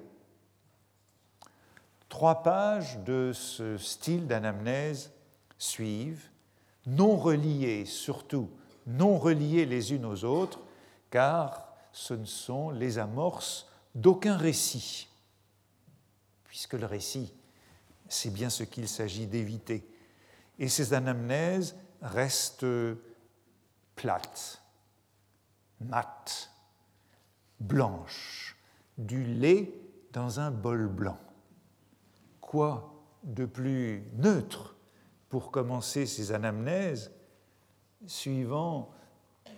Trois pages de ce style d'anamnèse suivent, non reliées surtout, non reliées les unes aux autres, car ce ne sont les amorces d'aucun récit, puisque le récit, c'est bien ce qu'il s'agit d'éviter et ces anamnèses restent plates, mates, blanches, du lait dans un bol blanc. De plus neutre pour commencer ces anamnèses suivant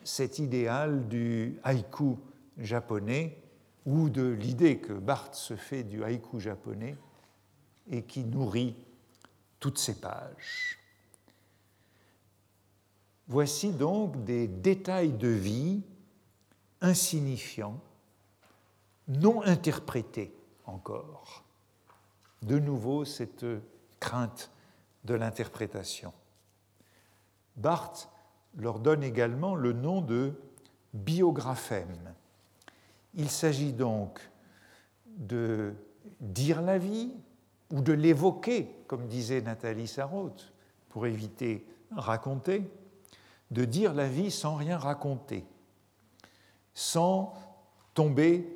cet idéal du haïku japonais ou de l'idée que Barthes se fait du haïku japonais et qui nourrit toutes ces pages. Voici donc des détails de vie insignifiants, non interprétés encore. De nouveau cette crainte de l'interprétation. Barthes leur donne également le nom de biographème. Il s'agit donc de dire la vie ou de l'évoquer, comme disait Nathalie Sarraute, pour éviter raconter, de dire la vie sans rien raconter, sans tomber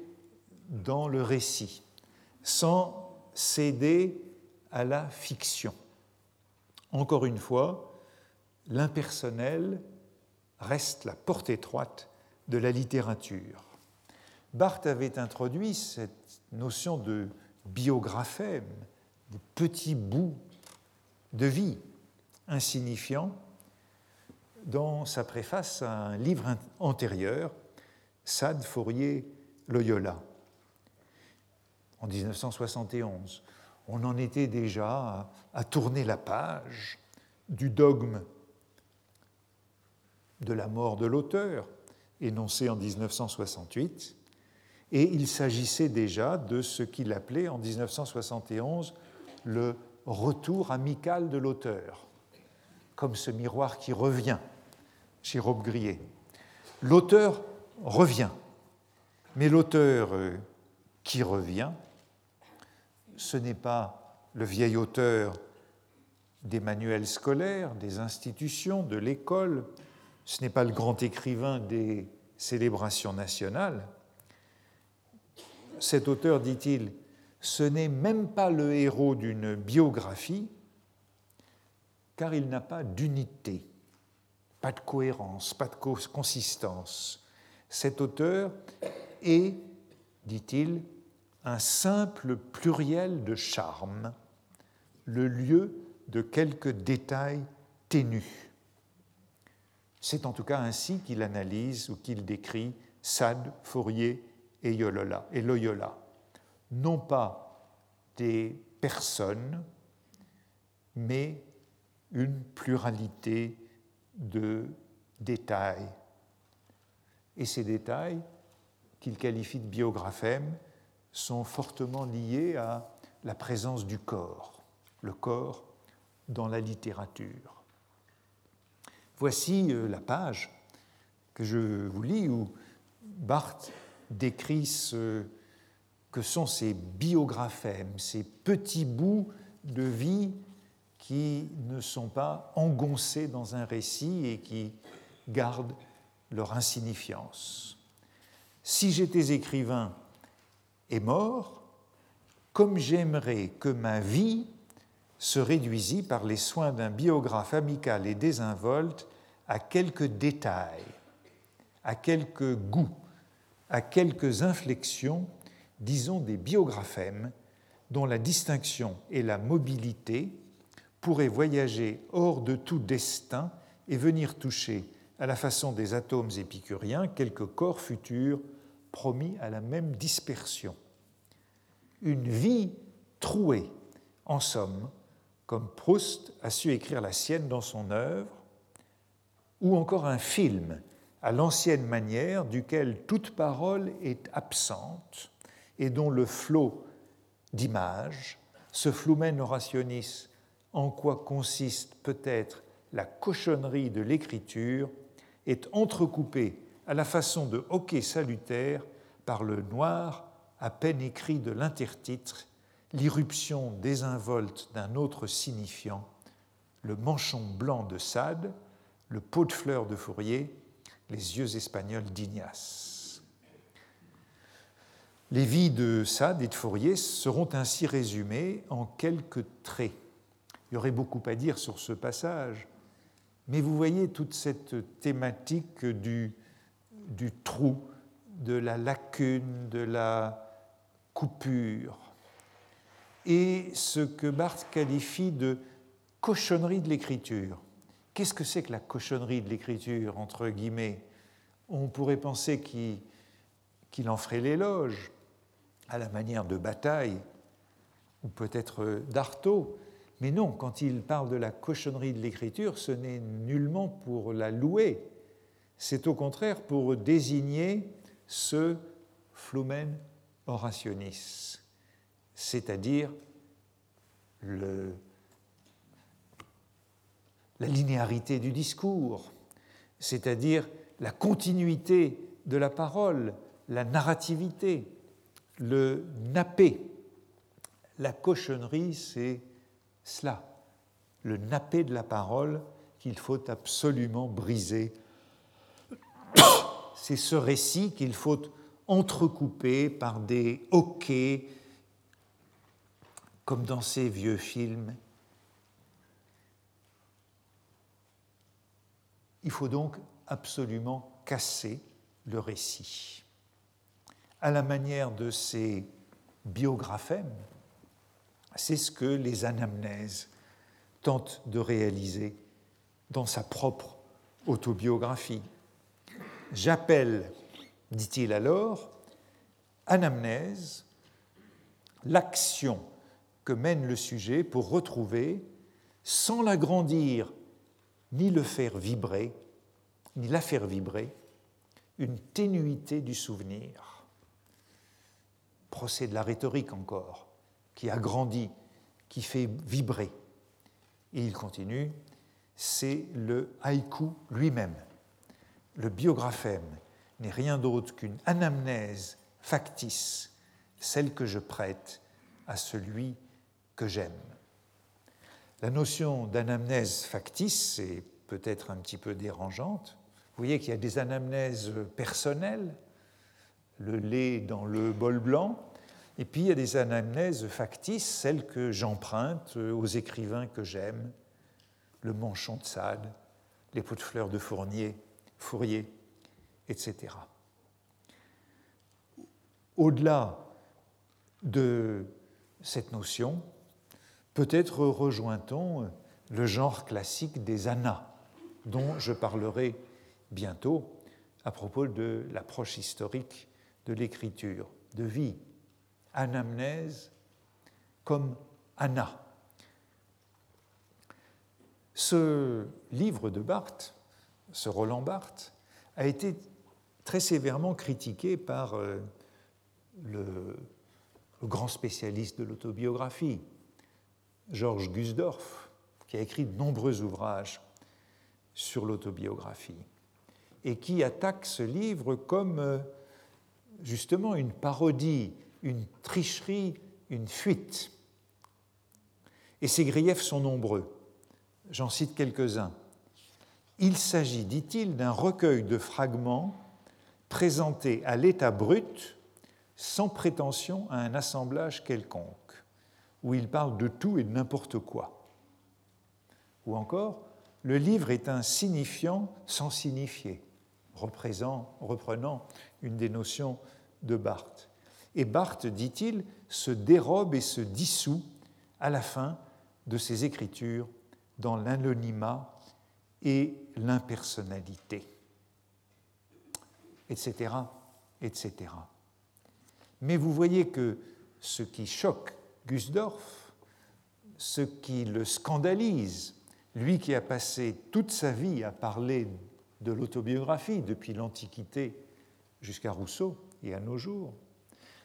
dans le récit, sans céder à la fiction. Encore une fois, l'impersonnel reste la porte étroite de la littérature. Barthes avait introduit cette notion de biographème, de petits bouts de vie insignifiants, dans sa préface à un livre antérieur, Sade Fourier Loyola, en 1971. On en était déjà à tourner la page du dogme de la mort de l'auteur, énoncé en 1968, et il s'agissait déjà de ce qu'il appelait en 1971 le retour amical de l'auteur, comme ce miroir qui revient chez Robbe-Grillet. L'auteur revient, mais l'auteur euh, qui revient, ce n'est pas le vieil auteur des manuels scolaires, des institutions, de l'école, ce n'est pas le grand écrivain des célébrations nationales. Cet auteur, dit-il, ce n'est même pas le héros d'une biographie, car il n'a pas d'unité, pas de cohérence, pas de consistance. Cet auteur est, dit-il, un simple pluriel de charme, le lieu de quelques détails ténus. C'est en tout cas ainsi qu'il analyse ou qu'il décrit Sade, Fourier et, et Loyola. Non pas des personnes, mais une pluralité de détails. Et ces détails, qu'il qualifie de biographèmes, sont fortement liés à la présence du corps, le corps dans la littérature. Voici euh, la page que je vous lis où Barthes décrit ce que sont ces biographèmes, ces petits bouts de vie qui ne sont pas engoncés dans un récit et qui gardent leur insignifiance. Si j'étais écrivain et mort, comme j'aimerais que ma vie se réduisit par les soins d'un biographe amical et désinvolte à quelques détails, à quelques goûts, à quelques inflexions, disons des biographèmes, dont la distinction et la mobilité pourraient voyager hors de tout destin et venir toucher, à la façon des atomes épicuriens, quelques corps futurs promis à la même dispersion. Une vie trouée, en somme, comme Proust a su écrire la sienne dans son œuvre, ou encore un film à l'ancienne manière duquel toute parole est absente et dont le flot d'images, ce flumen orationis en quoi consiste peut-être la cochonnerie de l'écriture, est entrecoupé à la façon de hoquet salutaire par le noir à peine écrit de l'intertitre l'irruption désinvolte d'un autre signifiant, le manchon blanc de Sade, le pot de fleurs de Fourier, les yeux espagnols d'Ignace. Les vies de Sade et de Fourier seront ainsi résumées en quelques traits. Il y aurait beaucoup à dire sur ce passage, mais vous voyez toute cette thématique du, trou, de la lacune, de la coupure, et ce que Barthes qualifie de cochonnerie de l'écriture. Qu'est-ce que c'est que la cochonnerie de l'écriture, entre guillemets? On pourrait penser qu'il en ferait l'éloge, à la manière de Bataille, ou peut-être d'Artaud. Mais non, quand il parle de la cochonnerie de l'écriture, ce n'est nullement pour la louer, c'est au contraire pour désigner ce flumen c'est-à-dire la linéarité du discours, c'est-à-dire la continuité de la parole, la narrativité, le nappé. La cochonnerie, c'est cela, le nappé de la parole qu'il faut absolument briser. [COUGHS] C'est ce récit qu'il faut entrecouper par des hoquets, comme dans ces vieux films. Il faut donc absolument casser le récit. À la manière de ces biographèmes, c'est ce que les anamnèses tentent de réaliser dans sa propre autobiographie. J'appelle, dit-il alors, anamnèse l'action que mène le sujet pour retrouver, sans l'agrandir ni le faire vibrer, ni la faire vibrer, une ténuité du souvenir. Procès de la rhétorique encore, qui agrandit, qui fait vibrer. Et il continue, c'est le haïku lui-même. Le biographème n'est rien d'autre qu'une anamnèse factice, celle que je prête à celui que j'aime. La notion d'anamnèse factice est peut-être un petit peu dérangeante. Vous voyez qu'il y a des anamnèses personnelles, le lait dans le bol blanc, et puis il y a des anamnèses factices, celles que j'emprunte aux écrivains que j'aime, le manchon de Sade, les pots de fleurs de Fournier, Fourier, etc. Au-delà de cette notion, peut-être rejoint-on le genre classique des annas, dont je parlerai bientôt à propos de l'approche historique de l'écriture, de vie, anamnèse comme Anna. Ce livre de Barthes, ce Roland Barthes, a été très sévèrement critiqué par euh, le, grand spécialiste de l'autobiographie, Georges Gusdorf, qui a écrit de nombreux ouvrages sur l'autobiographie et qui attaque ce livre comme euh, justement une parodie, une tricherie, une fuite. Et ces griefs sont nombreux. J'en cite quelques-uns. Il s'agit, dit-il, d'un recueil de fragments présentés à l'état brut, sans prétention à un assemblage quelconque, où il parle de tout et de n'importe quoi. Ou encore, le livre est un signifiant sans signifier, reprenant une des notions de Barthes. Et Barthes, dit-il, se dérobe et se dissout à la fin de ses écritures dans l'anonymat et l'impersonnalité, etc., etc. Mais vous voyez que ce qui choque Gusdorf, ce qui le scandalise, lui qui a passé toute sa vie à parler de l'autobiographie depuis l'Antiquité jusqu'à Rousseau et à nos jours,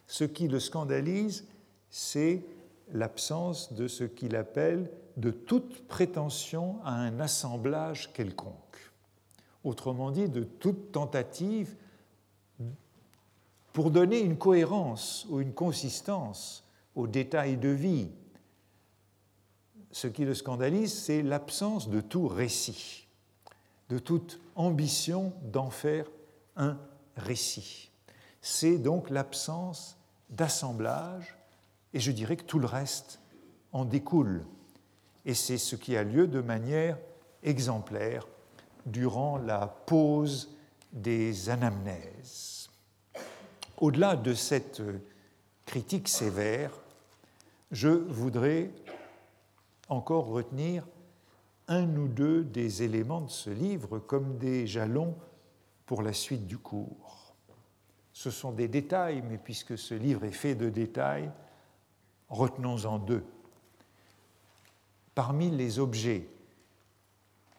ce qui le scandalise, c'est l'absence de ce qu'il appelle de toute prétention à un assemblage quelconque. Autrement dit, de toute tentative pour donner une cohérence ou une consistance aux détails de vie. Ce qui le scandalise, c'est l'absence de tout récit, de toute ambition d'en faire un récit. C'est donc l'absence d'assemblage, et je dirais que tout le reste en découle. Et c'est ce qui a lieu de manière exemplaire durant la pause des anamnèses. Au-delà de cette critique sévère, je voudrais encore retenir un ou deux des éléments de ce livre comme des jalons pour la suite du cours. Ce sont des détails, mais puisque ce livre est fait de détails, retenons-en deux. Parmi les objets,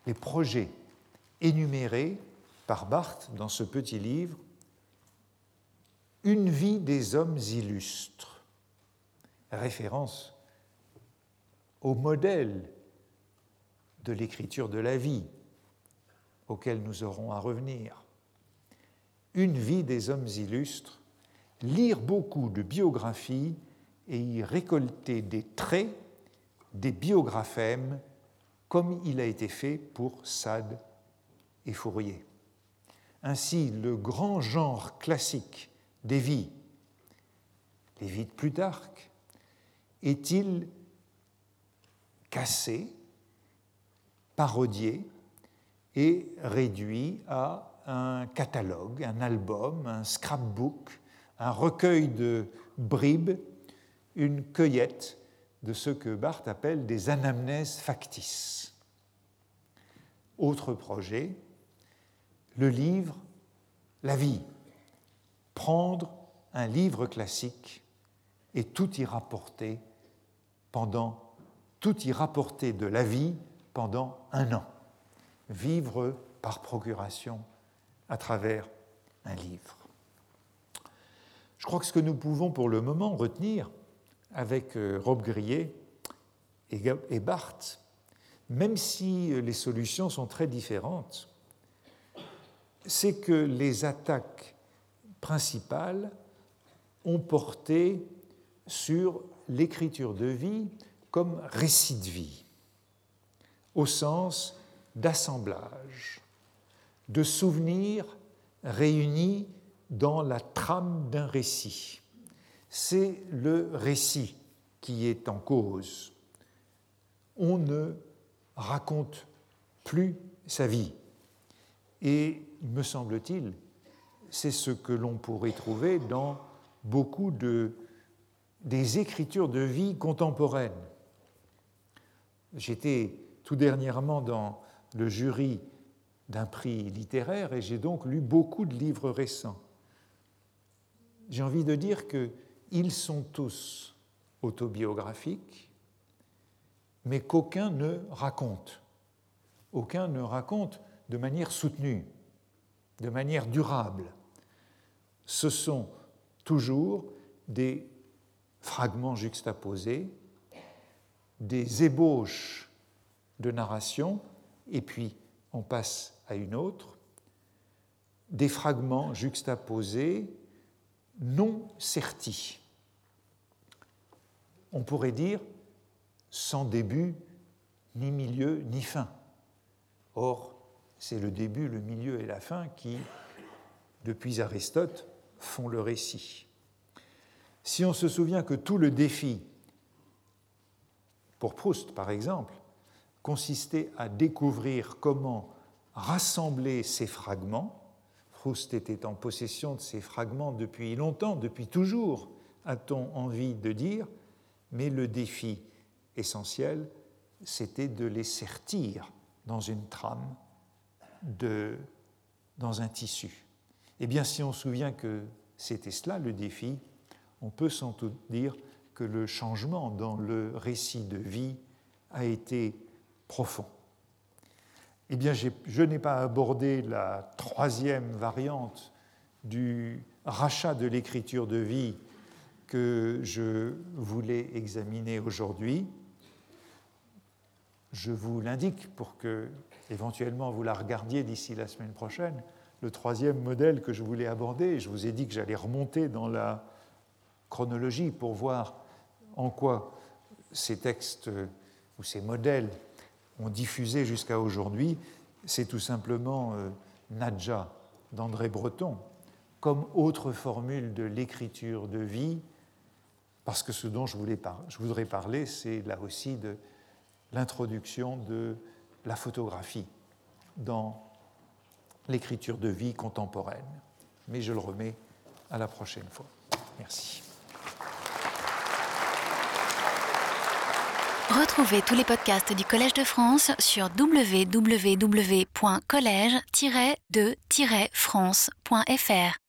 les projets énumérés par Barthes dans ce petit livre, Une vie des hommes illustres, référence au modèle de l'écriture de la vie, auquel nous aurons à revenir. Une vie des hommes illustres, lire beaucoup de biographies et y récolter des traits, des biographèmes, comme il a été fait pour Sade et Fourier. Ainsi, le grand genre classique des vies, les vies de Plutarque, est-il cassé, parodié et réduit à un catalogue, un album, un scrapbook, un recueil de bribes, une cueillette de ce que Barthes appelle des anamnèses factices? Autre projet, le livre La vie. Prendre un livre classique et tout y rapporter pendant tout y rapporter de la vie pendant un an. Vivre par procuration à travers un livre. Je crois que ce que nous pouvons pour le moment retenir avec euh, Rob Grillet et Barthes, même si euh, les solutions sont très différentes, c'est que les attaques principales ont porté sur l'écriture de vie comme récit de vie, au sens d'assemblage, de souvenirs réunis dans la trame d'un récit. C'est le récit qui est en cause. On ne raconte plus sa vie. Et, me semble-t-il, c'est ce que l'on pourrait trouver dans beaucoup de, des écritures de vie contemporaines. J'étais tout dernièrement dans le jury d'un prix littéraire et j'ai donc lu beaucoup de livres récents. J'ai envie de dire qu'ils sont tous autobiographiques, mais qu'aucun ne raconte. Aucun ne raconte de manière soutenue, de manière durable. Ce sont toujours des fragments juxtaposés, des ébauches de narration, et puis on passe à une autre, des fragments juxtaposés non sertis. On pourrait dire sans début, ni milieu, ni fin. Or, c'est le début, le milieu et la fin qui, depuis Aristote, font le récit. Si on se souvient que tout le défi, pour Proust par exemple, consistait à découvrir comment rassembler ces fragments, Proust était en possession de ces fragments depuis longtemps, depuis toujours, a-t-on envie de dire, mais le défi essentiel, c'était de les sertir dans une trame, de, dans un tissu. Eh bien, si on se souvient que c'était cela le défi, on peut sans doute dire que le changement dans le récit de vie a été profond. Eh bien, je n'ai pas abordé la troisième variante du rachat de l'écriture de vie que je voulais examiner aujourd'hui. Je vous l'indique pour que éventuellement vous la regardiez d'ici la semaine prochaine. Le troisième modèle que je voulais aborder, je vous ai dit que j'allais remonter dans la chronologie pour voir en quoi ces textes ou ces modèles ont diffusé jusqu'à aujourd'hui, c'est tout simplement euh, Nadja d'André Breton comme autre formule de l'écriture de vie, parce que ce dont je, voulais je voudrais parler, c'est là aussi de l'introduction de la photographie dans l'écriture de vie contemporaine. Mais je le remets à la prochaine fois. Merci. Retrouvez tous les podcasts du Collège de France sur www.collège-de-france.fr.